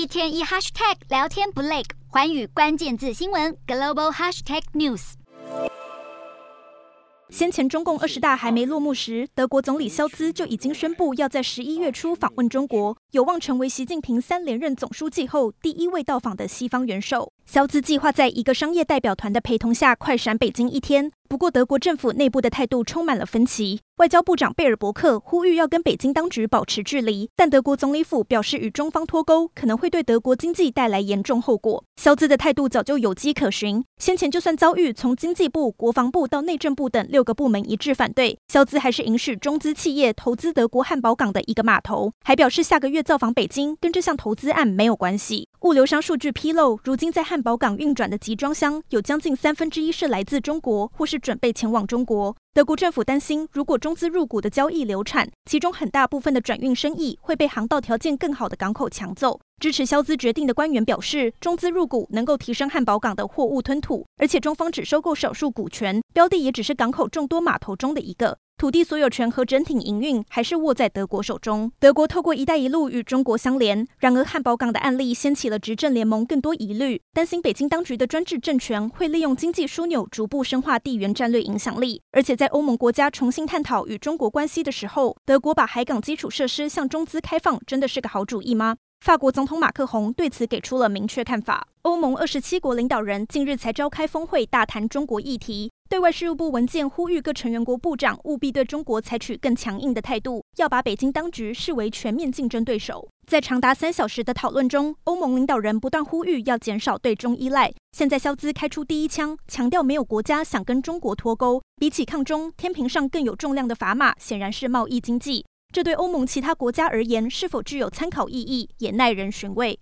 一天一 hashtag 聊天不累，环宇关键字新闻 global hashtag news。先前中共二十大还没落幕时，德国总理肖兹就已经宣布要在十一月初访问中国，有望成为习近平三连任总书记后第一位到访的西方元首。肖兹计划在一个商业代表团的陪同下快闪北京一天。不过，德国政府内部的态度充满了分歧。外交部长贝尔伯克呼吁要跟北京当局保持距离，但德国总理府表示与中方脱钩可能会对德国经济带来严重后果。肖兹的态度早就有迹可循，先前就算遭遇从经济部、国防部到内政部等六个部门一致反对，肖兹还是允许中资企业投资德国汉堡港的一个码头，还表示下个月造访北京跟这项投资案没有关系。物流商数据披露，如今在汉堡港运转的集装箱有将近三分之一是来自中国或是准备前往中国。德国政府担心，如果中资入股的交易流产，其中很大部分的转运生意会被航道条件更好的港口抢走。支持消资决定的官员表示，中资入股能够提升汉堡港的货物吞吐，而且中方只收购少数股权，标的也只是港口众多码头中的一个。土地所有权和整体营运还是握在德国手中。德国透过“一带一路”与中国相连，然而汉堡港的案例掀起了执政联盟更多疑虑，担心北京当局的专制政权会利用经济枢纽逐步深化地缘战略影响力。而且在欧盟国家重新探讨与中国关系的时候，德国把海港基础设施向中资开放，真的是个好主意吗？法国总统马克宏对此给出了明确看法。欧盟二十七国领导人近日才召开峰会，大谈中国议题。对外事务部文件呼吁各成员国部长务必对中国采取更强硬的态度，要把北京当局视为全面竞争对手。在长达三小时的讨论中，欧盟领导人不断呼吁要减少对中依赖。现在肖兹开出第一枪，强调没有国家想跟中国脱钩。比起抗中，天平上更有重量的砝码显然是贸易经济。这对欧盟其他国家而言是否具有参考意义，也耐人寻味。